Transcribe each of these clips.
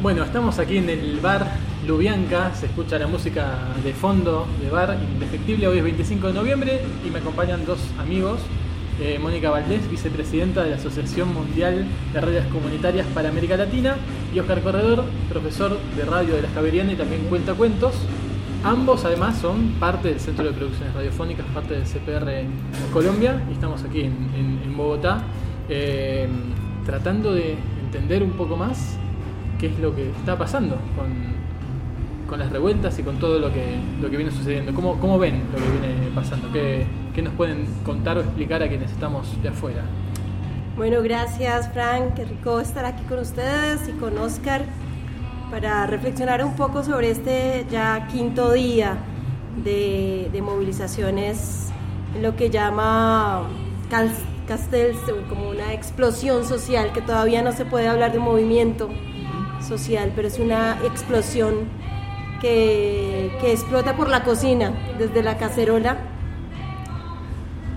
Bueno, estamos aquí en el bar Lubianca, se escucha la música de fondo de bar indefectible, hoy es 25 de noviembre y me acompañan dos amigos, eh, Mónica Valdés, vicepresidenta de la Asociación Mundial de Radios Comunitarias para América Latina, y Oscar Corredor, profesor de radio de la Javeriana y también cuenta cuentos. Ambos además son parte del Centro de Producciones Radiofónicas, parte del CPR Colombia, y estamos aquí en, Bogotá eh, tratando de entender un poco más qué es lo que está pasando con, las revueltas y con todo lo que, lo que viene sucediendo. ¿Cómo, ¿Cómo ven lo que viene pasando? ¿Qué, ¿Qué nos pueden contar o explicar a quienes estamos de afuera? Bueno, gracias Frank, qué rico estar aquí con ustedes y con Oscar para reflexionar un poco sobre este ya quinto día de, de movilizaciones en lo que llama Castells como una explosión social, que todavía no se puede hablar de movimiento social, pero es una explosión que, que explota por la cocina, desde la cacerola,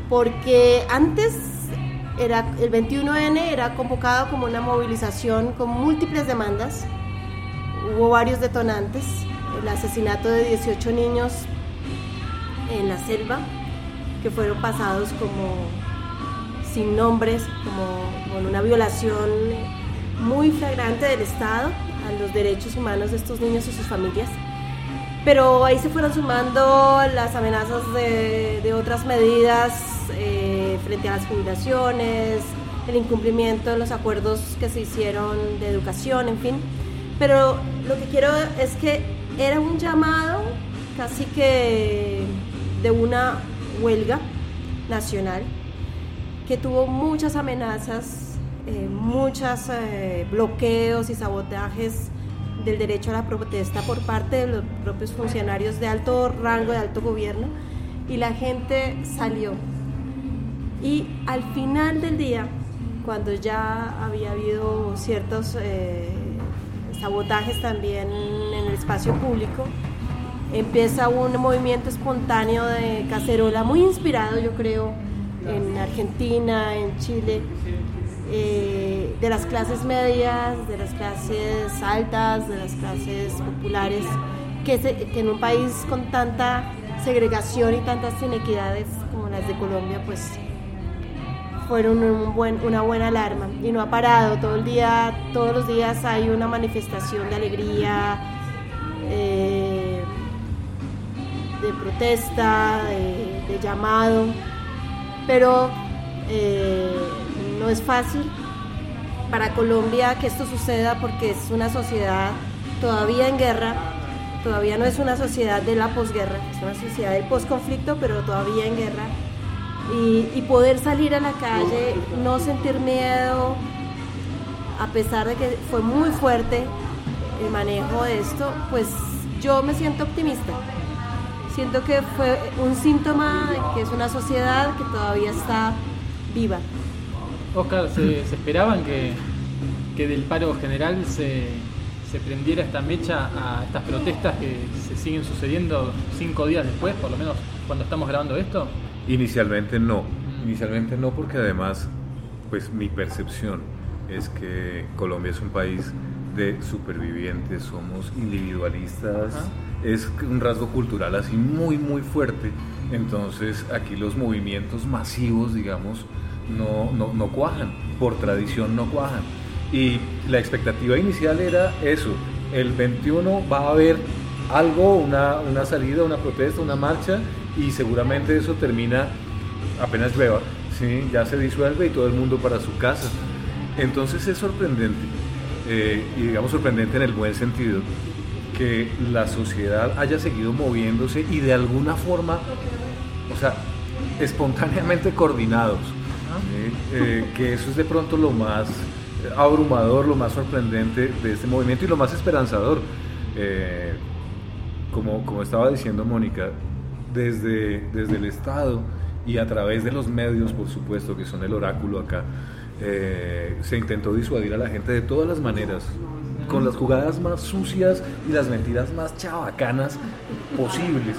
porque antes era, el 21N era convocado como una movilización con múltiples demandas, hubo varios detonantes, el asesinato de 18 niños en la selva, que fueron pasados como sin nombres, como con una violación muy flagrante del Estado a los derechos humanos de estos niños y sus familias. Pero ahí se fueron sumando las amenazas de, otras medidas eh, frente a las jubilaciones, el incumplimiento de los acuerdos que se hicieron de educación, en fin. Pero lo que quiero es que era un llamado casi que de una huelga nacional que tuvo muchas amenazas eh, muchos eh, bloqueos y sabotajes del derecho a la protesta por parte de los propios funcionarios de alto rango, de alto gobierno, y la gente salió. Y al final del día, cuando ya había habido ciertos eh, sabotajes también en el espacio público, empieza un movimiento espontáneo de cacerola muy inspirado, yo creo, en Argentina, en Chile, eh, de las clases medias, de las clases altas, de las clases populares, que, en un país con tanta segregación y tantas inequidades como las de Colombia, pues fueron una buena alarma y no ha parado. Todo el día, todos los días hay una manifestación de alegría, eh, de protesta, de, llamado, pero eh, no es fácil para Colombia que esto suceda porque es una sociedad todavía en guerra, todavía no es una sociedad de la posguerra, es una sociedad del posconflicto, pero todavía en guerra. Y, poder salir a la calle, no sentir miedo, a pesar de que fue muy fuerte el manejo de esto, pues yo me siento optimista. Siento que fue un síntoma de que es una sociedad que todavía está viva. Oscar, ¿se, esperaban que, del paro general se, prendiera esta mecha a estas protestas que se siguen sucediendo cinco días después, por lo menos cuando estamos grabando esto? Inicialmente no, inicialmente no porque además, pues mi percepción es que Colombia es un país de supervivientes, somos individualistas, es un rasgo cultural así muy, muy fuerte. Entonces aquí los movimientos masivos, digamos, no, no, no cuajan, por tradición no cuajan. Y la expectativa inicial era eso, el 21 va a haber algo, una, una salida, una protesta, una marcha, y seguramente eso termina apenas llueva, ¿sí? ya se disuelve y todo el mundo para su casa. Entonces es sorprendente, eh, y digamos sorprendente en el buen sentido, que la sociedad haya seguido moviéndose y de alguna forma, o sea, espontáneamente coordinados. Eh, que eso es de pronto lo más abrumador, lo más sorprendente de este movimiento y lo más esperanzador. Eh, como, como estaba diciendo Mónica, desde, desde el Estado y a través de los medios, por supuesto, que son el oráculo acá, eh, se intentó disuadir a la gente de todas las maneras, con las jugadas más sucias y las mentiras más chabacanas posibles,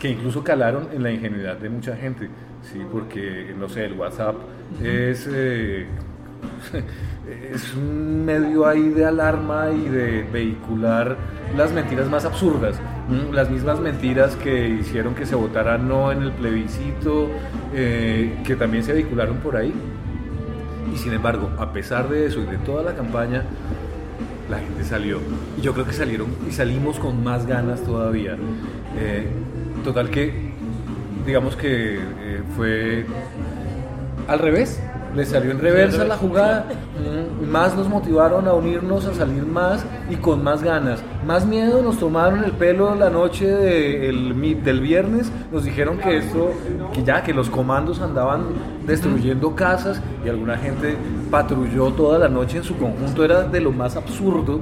que incluso calaron en la ingenuidad de mucha gente. Sí, porque, no sé, el WhatsApp es, eh, es un medio ahí de alarma y de vehicular las mentiras más absurdas, las mismas mentiras que hicieron que se votara no en el plebiscito, eh, que también se vehicularon por ahí. Y sin embargo, a pesar de eso y de toda la campaña, la gente salió. Y yo creo que salieron y salimos con más ganas todavía. Eh, total que, digamos que eh, fue al revés le salió en reversa la jugada, mm, más nos motivaron a unirnos, a salir más y con más ganas. Más miedo nos tomaron el pelo la noche del viernes, nos dijeron que esto, que ya, que los comandos andaban destruyendo casas y alguna gente patrulló toda la noche en su conjunto, era de lo más absurdo.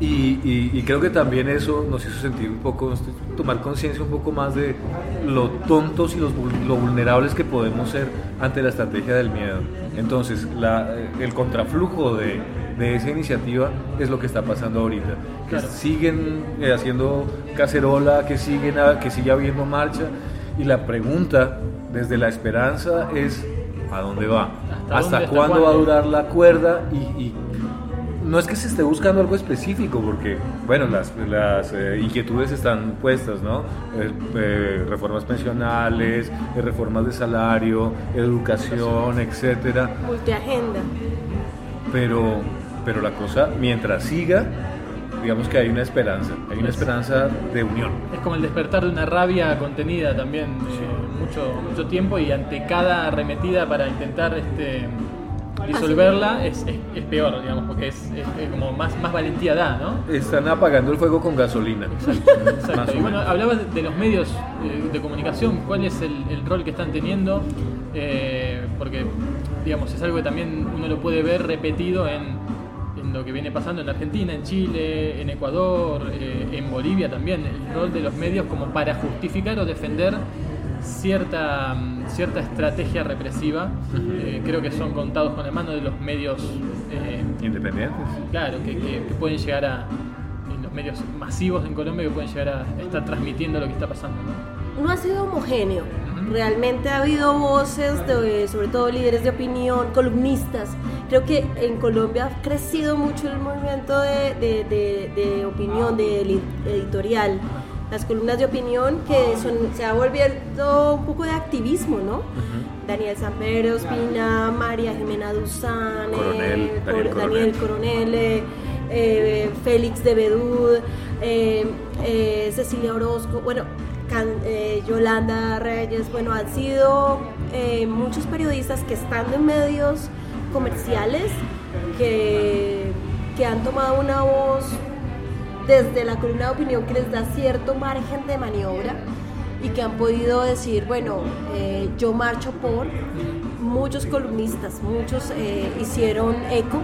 Y, creo que también eso nos hizo sentir un poco, tomar conciencia un poco más de lo tontos y los, lo vulnerables que podemos ser ante la estrategia del miedo. Entonces, el contraflujo de, de, esa iniciativa es lo que está pasando ahorita. Que siguen eh, haciendo cacerola, que, siguen que sigue habiendo marcha. Y la pregunta desde la esperanza es, ¿a dónde va? ¿Hasta, cuándo va a durar la cuerda? y, y no es que se esté buscando algo específico, porque, bueno, las, las eh, inquietudes están puestas, ¿no? Eh, eh, reformas pensionales, reformas de salario, educación, etcétera. Multiagenda. Pero, pero la cosa, mientras siga, digamos que hay una esperanza, hay una esperanza de unión. Es como el despertar de una rabia contenida también mucho, mucho tiempo y ante cada arremetida para intentar este disolverla es, es, peor, digamos, porque es, como más, más valentía da, ¿no? Están apagando el fuego con gasolina. Exacto, Y bueno, hablabas de los medios eh, de comunicación, ¿cuál es el, rol que están teniendo? Eh, porque, digamos, es algo que también uno lo puede ver repetido en, en lo que viene pasando en Argentina, en Chile, en Ecuador, eh, en Bolivia también, el rol de los medios como para justificar o defender cierta, cierta estrategia represiva. Eh, creo que son contados con la mano de los medios eh, independientes. Claro, que, pueden llegar a. los medios masivos en Colombia que pueden llegar a estar transmitiendo lo que está pasando. No, ha sido homogéneo. Realmente ha habido voces, de, sobre todo líderes de opinión, columnistas. Creo que en Colombia ha crecido mucho el movimiento de, de, de opinión, de editorial las columnas de opinión que son, se ha vuelto un poco de activismo, ¿no? Daniel Samper Ospina, María Jimena Duzán, eh, Daniel, Coronel, eh, eh, Félix de Bedud, Cecilia Orozco, bueno, Yolanda Reyes, bueno, han sido muchos periodistas que están en medios comerciales que, que han tomado una voz desde la columna de opinión que les da cierto margen de maniobra y que han podido decir, bueno, eh, yo marcho por, muchos columnistas, muchos eh, hicieron eco,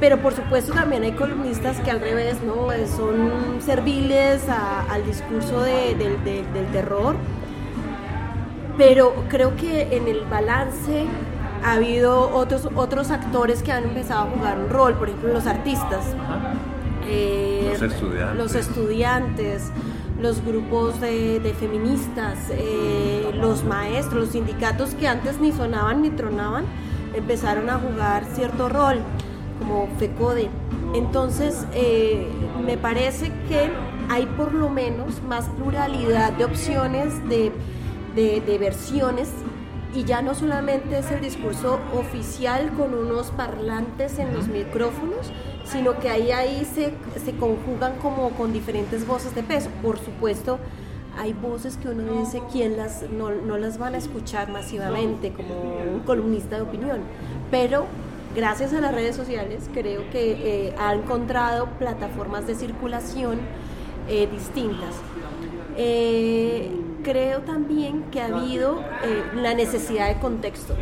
pero por supuesto también hay columnistas que al revés, ¿no? Eh, son serviles al discurso del terror, pero creo que en el balance ha habido otros, otros actores que han empezado a jugar un rol, por ejemplo los artistas. Eh, los estudiantes. Los grupos de, feministas, eh, los maestros, los sindicatos que antes ni sonaban ni tronaban, empezaron a jugar cierto rol, como FECODE. Entonces, eh, me parece que hay por lo menos más pluralidad de opciones, de, de versiones y ya no solamente es el discurso oficial con unos parlantes en los micrófonos, sino que ahí, ahí se, se conjugan como con diferentes voces de peso. Por supuesto, hay voces que uno dice quién las no, no, las van a escuchar masivamente como un columnista de opinión, pero gracias a las redes sociales creo que eh, ha encontrado plataformas de circulación eh, distintas. Eh, creo también que ha habido la necesidad de contexto.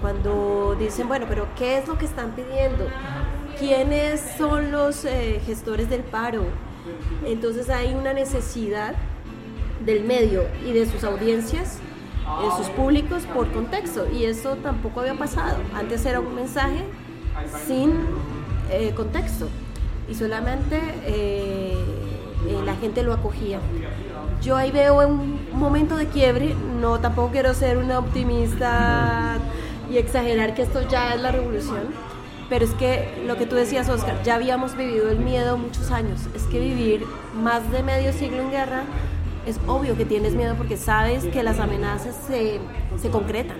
Cuando dicen, bueno, pero ¿qué es lo que están pidiendo? Quiénes son los eh, gestores del paro. Entonces hay una necesidad del medio y de sus audiencias, de sus públicos por contexto. Y eso tampoco había pasado. Antes era un mensaje sin eh, contexto y solamente eh, la gente lo acogía. Yo ahí veo un momento de quiebre, no tampoco quiero ser una optimista y exagerar que esto ya es la revolución. Pero es que lo que tú decías, Oscar, ya habíamos vivido el miedo muchos años. Es que vivir más de medio siglo en guerra es obvio que tienes miedo porque sabes que las amenazas se, se concretan.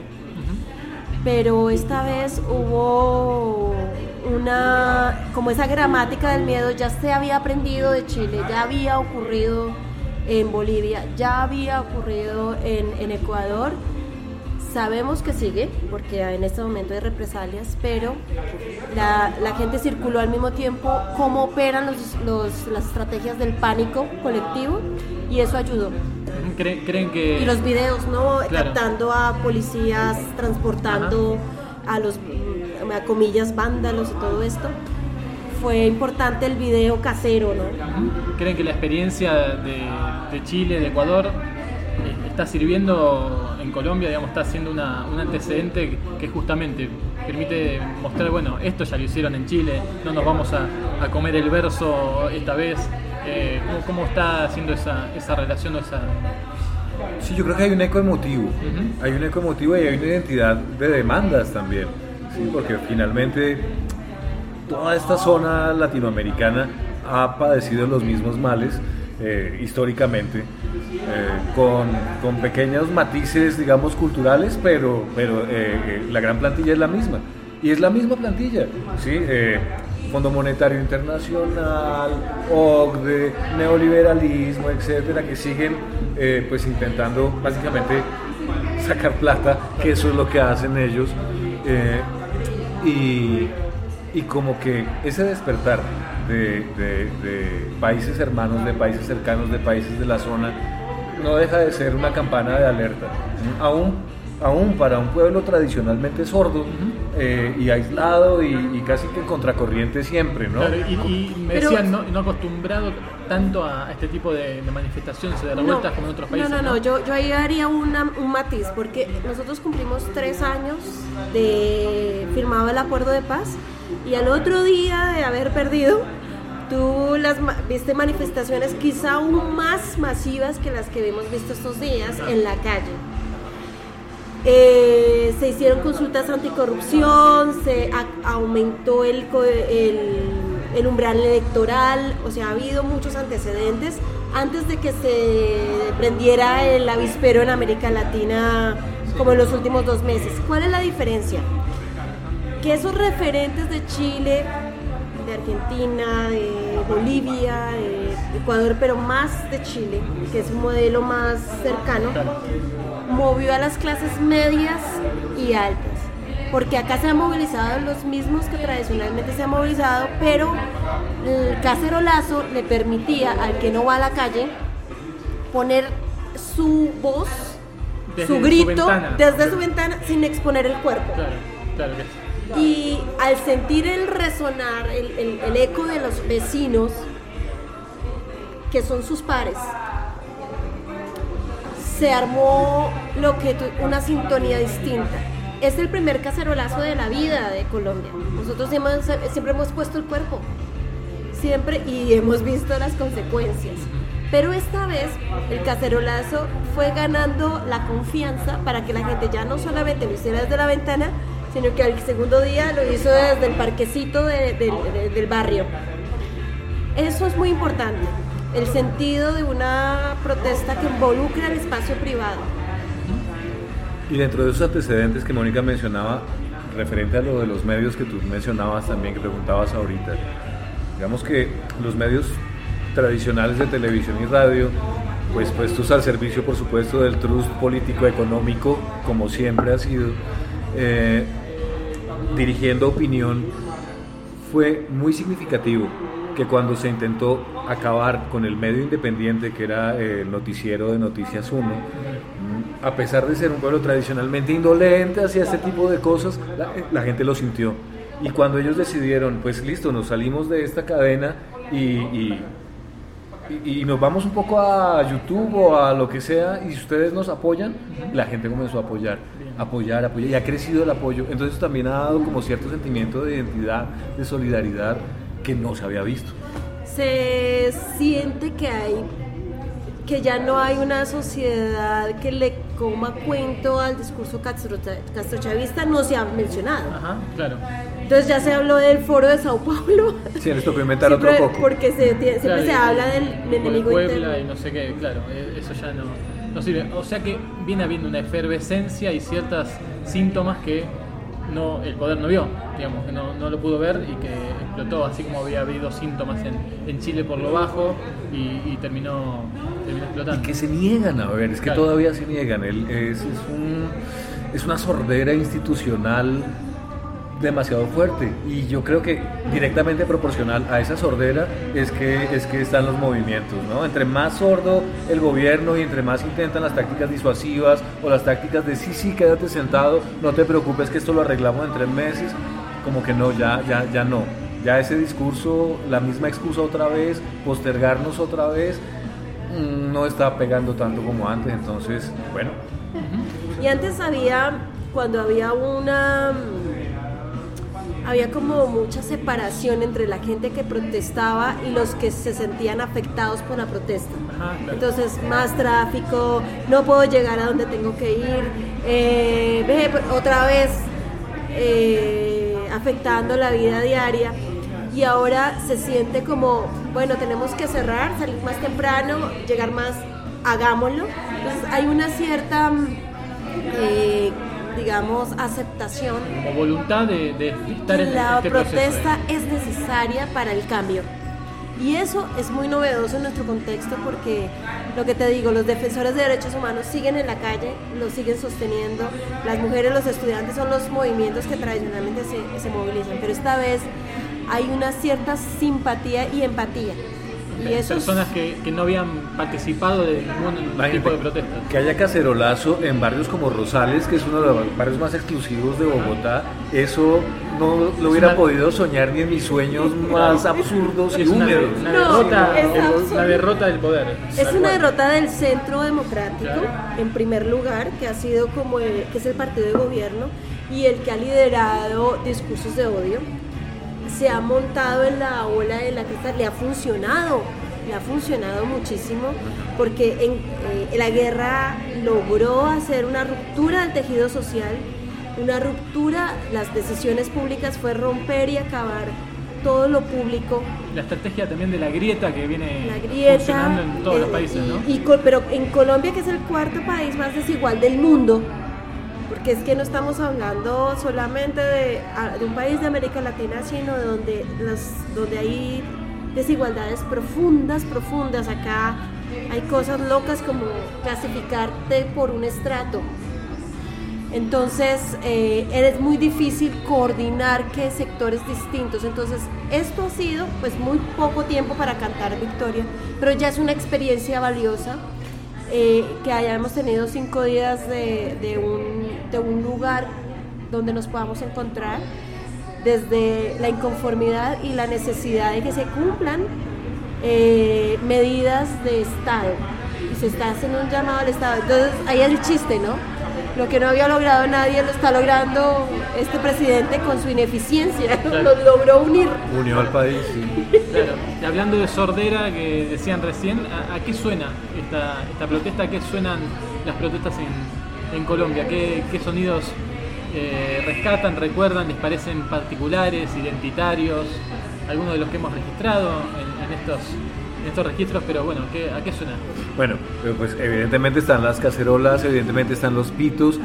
Pero esta vez hubo una, como esa gramática del miedo ya se había aprendido de Chile, ya había ocurrido en Bolivia, ya había ocurrido en, en Ecuador. Sabemos que sigue, porque en este momento hay represalias, pero la, la gente circuló al mismo tiempo cómo operan los, los, las estrategias del pánico colectivo y eso ayudó. ¿Creen, creen que... Y los videos, ¿no? Captando a policías, transportando a los, a comillas, vándalos y todo esto. Fue importante el video casero, ¿no? ¿Creen que la experiencia de, de Chile, de Ecuador, está sirviendo en Colombia, digamos, está siendo una, un antecedente que justamente permite mostrar, bueno, esto ya lo hicieron en Chile, no nos vamos a, a comer el verso esta vez. Eh, ¿cómo, ¿cómo, está haciendo esa, esa relación o esa, Sí, yo creo que hay un eco emotivo, uh -huh. hay un eco emotivo y hay una identidad de demandas también, ¿sí? porque finalmente toda esta zona latinoamericana ha padecido los mismos males eh, históricamente, eh, con, con, pequeños matices, digamos, culturales, pero, pero eh, la gran plantilla es la misma. Y es la misma plantilla, ¿sí? Fondo Monetario Internacional, OCDE, neoliberalismo, etcétera, que siguen pues intentando básicamente sacar plata, que eso es lo que hacen ellos. Y, y, como que ese despertar de, de, de, países hermanos, de países cercanos, de países de la zona, no deja de ser una campana de alerta. Aún aún para un pueblo tradicionalmente sordo eh, y aislado y, y, casi que en contracorriente siempre, ¿no? Claro, y, y, me Pero, decían, no, no, acostumbrado tanto a este tipo de, de manifestaciones, de revueltas no, como en otros países. No, no, no, Yo, yo ahí haría una, un matiz, porque nosotros cumplimos tres años de firmado el acuerdo de paz y al otro día de haber perdido, tú viste manifestaciones quizá aún más masivas que las que hemos visto estos días en la calle. Eh, se hicieron consultas anticorrupción, se aumentó el, el, umbral electoral, o sea, ha habido muchos antecedentes antes de que se prendiera el avispero en América Latina como en los últimos dos meses. ¿Cuál es la diferencia? Que esos referentes de Chile, de Argentina, de Bolivia, de Ecuador, pero más de Chile, que es un modelo más cercano, movió a las clases medias y altas. Porque acá se han movilizado los mismos que tradicionalmente se han movilizado, pero el cacerolazo le permitía al que no va a la calle poner su voz, desde su grito, su desde su ventana sin exponer el cuerpo. Claro, claro que sí. Y al sentir el resonar, el, el, el eco de los vecinos, que son sus pares, se armó lo que una sintonía distinta. Es el primer cacerolazo de la vida de Colombia. Nosotros siempre hemos puesto el cuerpo, siempre y hemos visto las consecuencias. Pero esta vez el cacerolazo fue ganando la confianza para que la gente ya no solamente lo hiciera desde la ventana, sino que al segundo día lo hizo desde el parquecito de, de, de, del barrio. Eso es muy importante el sentido de una protesta que involucra el espacio privado. Y dentro de esos antecedentes que Mónica mencionaba, referente a lo de los medios que tú mencionabas también, que preguntabas ahorita, digamos que los medios tradicionales de televisión y radio, pues puestos al servicio, por supuesto, del trust político económico, como siempre ha sido, eh, dirigiendo opinión, fue muy significativo que cuando se intentó acabar con el medio independiente que era el noticiero de Noticias 1, a pesar de ser un pueblo tradicionalmente indolente hacia este tipo de cosas, la, la, gente lo sintió. Y cuando ellos decidieron, pues listo, nos salimos de esta cadena y, y, y nos vamos un poco a YouTube o a lo que sea y si ustedes nos apoyan, la gente comenzó a apoyar, apoyar, apoyar y ha crecido el apoyo. Entonces también ha dado como cierto sentimiento de identidad, de solidaridad que no se había visto. Se siente que hay que ya no hay una sociedad que le coma cuento al discurso castrochavista, no se ha mencionado. Ajá, claro. Entonces ya se habló del foro de Sao Paulo. Sí, les tocó inventar otro poco. Porque se, siempre se habla del enemigo Puebla y no sé qué, claro, e, eso ya no, no sirve. O sea que viene habiendo una efervescencia y ciertos síntomas que no, el poder no vio, digamos, que no, no, lo pudo ver y que explotó, así como había habido síntomas en, en Chile por lo bajo y, terminó, terminó, explotando. Y que se niegan a ver, es que todavía se niegan, es, es, un, es una sordera institucional demasiado fuerte y yo creo que directamente proporcional a esa sordera es que, es que están los movimientos, ¿no? Entre más sordo el gobierno y entre más intentan las tácticas disuasivas o las tácticas de sí, sí, quédate sentado, no te preocupes que esto lo arreglamos en tres meses, como que no, ya, ya, ya no. Ya ese discurso, la misma excusa otra vez, postergarnos otra vez, mm, no está pegando tanto como antes, entonces, bueno. Y antes había, cuando había una había como mucha separación entre la gente que protestaba y los que se sentían afectados por la protesta. Entonces, más tráfico, no puedo llegar a donde tengo que ir, eh, ve, otra vez eh, afectando la vida diaria. Y ahora se siente como, bueno, tenemos que cerrar, salir más temprano, llegar más, hagámoslo. Entonces, hay una cierta... Eh, digamos, aceptación. O voluntad de, de estar en La este protesta es necesaria para el cambio. Y eso es muy novedoso en nuestro contexto porque, lo que te digo, los defensores de derechos humanos siguen en la calle, lo siguen sosteniendo. Las mujeres, los estudiantes son los movimientos que tradicionalmente se, se movilizan, pero esta vez hay una cierta simpatía y empatía personas que, que, no habían participado de ningún tipo de protesta. Que haya cacerolazo en barrios como Rosales, que es uno de los barrios más exclusivos de Bogotá, eso no lo hubiera podido soñar ni en mis sueños más absurdos y húmedos. Una, derrota, una derrota del poder. Es una derrota del centro democrático, en primer lugar, que ha sido como que es el partido de gobierno y el que ha liderado discursos de odio se ha montado en la ola de la cresta, le ha funcionado, le ha funcionado muchísimo, porque en, eh, la guerra logró hacer una ruptura del tejido social, una ruptura, las decisiones públicas fue romper y acabar todo lo público. La estrategia también de la grieta que viene funcionando en todos los eh, países, ¿no? Y, pero en Colombia, que es el cuarto país más desigual del mundo, porque es que no estamos hablando solamente de, un país de América Latina, sino de donde, donde hay desigualdades profundas, profundas. Acá hay cosas locas como clasificarte por un estrato. Entonces, eh, es muy difícil coordinar qué sectores distintos. Entonces, esto ha sido pues muy poco tiempo para cantar victoria, pero ya es una experiencia valiosa eh, que hayamos tenido cinco días de, un, lugar donde nos podamos encontrar desde la inconformidad y la necesidad de que se cumplan eh, medidas de Estado. Y se está haciendo un llamado al Estado. Entonces, ahí es el chiste, ¿no? Lo que no había logrado nadie lo está logrando este presidente con su ineficiencia. Lo logró unir. Unió al país, Claro. Y hablando de sordera que decían recién, ¿a, qué suena esta, esta, protesta? ¿A qué suenan las protestas en, en Colombia? ¿Qué, qué sonidos eh, rescatan, recuerdan, les parecen particulares, identitarios? Algunos de los que hemos registrado en, en estos estos registros, pero bueno, ¿a qué suena? Bueno, pues evidentemente están las cacerolas, evidentemente están los pitos.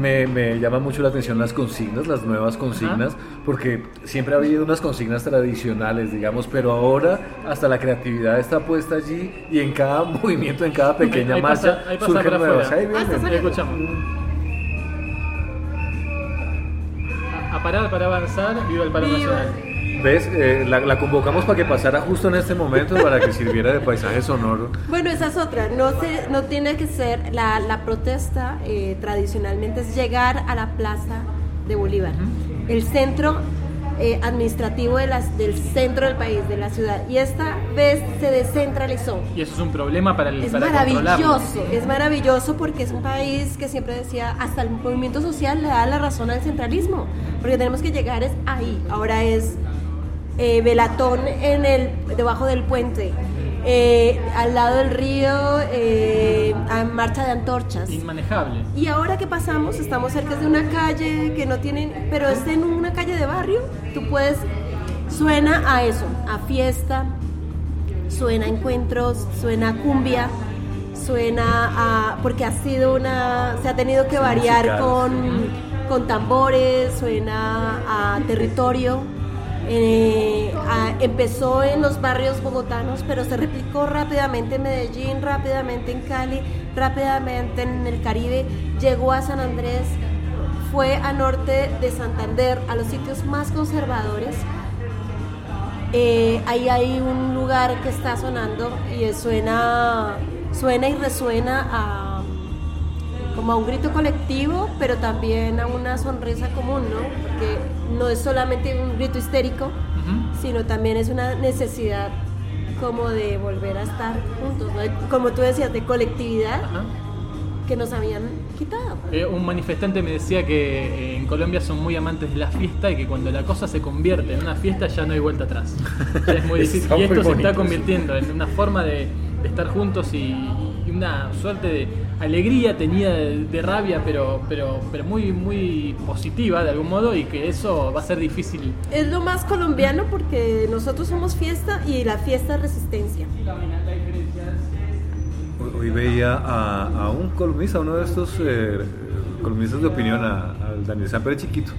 Me, me llama mucho la atención las consignas, las nuevas consignas, porque siempre ha habido unas consignas tradicionales, digamos, pero ahora hasta la creatividad está puesta allí y en cada movimiento, en cada pequeña marcha, surgen nuevas. Ahí ah, escuchamos. A, parar para avanzar, viva el paro nacional. ¿Ves? Eh, la, convocamos para que pasara justo en este momento para que sirviera de paisaje sonoro. Bueno, esa es otra. No, se, no tiene que ser. La, la protesta eh, tradicionalmente es llegar a la plaza de Bolívar, el centro eh, administrativo de las, del centro del país, de la ciudad. Y esta vez se descentralizó. Y eso es un problema para el Es maravilloso, es maravilloso porque es un país que siempre decía, hasta el movimiento social le da la razón al centralismo, porque tenemos que llegar es ahí. Ahora es eh, velatón en el, debajo del puente, eh, al lado del río, eh, a marcha de antorchas. Inmanejable. Y ahora que pasamos, estamos cerca de una calle que no tienen, pero es en una calle de barrio, tú puedes, suena a eso, a fiesta, suena a encuentros, suena a cumbia, suena a, porque ha sido una, se ha tenido que variar con, con tambores, suena a territorio eh, empezó en los barrios bogotanos, pero se replicó rápidamente en Medellín, rápidamente en Cali, rápidamente en el Caribe, llegó a San Andrés, fue a norte de Santander, a los sitios más conservadores. Eh, ahí hay un lugar que está sonando y suena, suena y resuena a como a un grito colectivo, pero también a una sonrisa común, ¿no? Porque no es solamente un grito histérico, sino también es una necesidad como de volver a estar juntos, como tú decías, de colectividad que nos habían quitado. Eh, un manifestante me decía que eh, en Colombia son muy amantes de la fiesta y que cuando la cosa se convierte en una fiesta ya no hay vuelta atrás. es muy difícil. y esto se está convirtiendo en una forma de, estar juntos y una suerte de alegría, tenía de, rabia, pero, pero, pero muy, muy positiva de algún modo y que eso va a ser difícil. Es lo más colombiano porque nosotros somos fiesta y la fiesta es resistencia. Hoy veía a, un columnista, uno de estos eh, columnistas de opinión, a, Daniel Samper chiquito.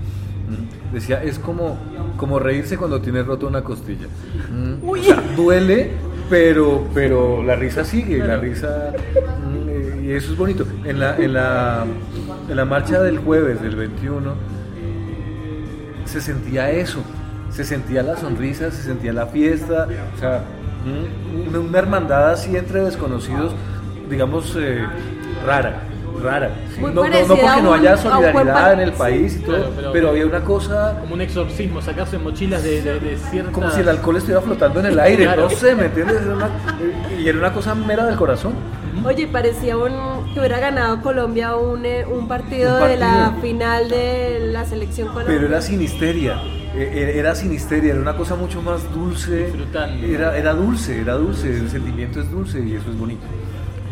Decía, es como, como reírse cuando tienes roto una costilla. duele, pero, pero la risa sigue, la risa y eso es bonito. En la, en la, en la marcha del jueves, del 21, se sentía eso. Se sentía la sonrisa, se sentía la fiesta, o sea, una, hermandad así entre desconocidos, digamos, eh, rara rara. no, no, porque no haya solidaridad en el país y todo, pero, había una cosa... Como un exorcismo, sacarse mochilas de, de, cierta... Como si el alcohol estuviera flotando en el aire, no sé, ¿me entiendes? y era una cosa mera del corazón. Oye, parecía un, que hubiera ganado Colombia un, eh, un, partido, de la final de la selección colombiana. Pero era sinisteria, e, e, era sinisteria, era una cosa mucho más dulce. Era, era dulce, era dulce, el sentimiento es dulce y eso es bonito.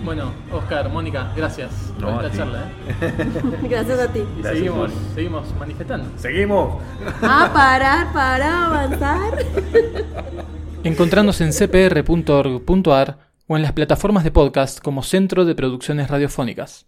Bueno, Oscar, Mónica, gracias por esta charla. ¿eh? gracias a ti. Y seguimos, seguimos manifestando. Seguimos. A parar para avanzar. Encontrarnos en cpr.org.ar o en las plataformas de podcast como Centro de Producciones Radiofónicas.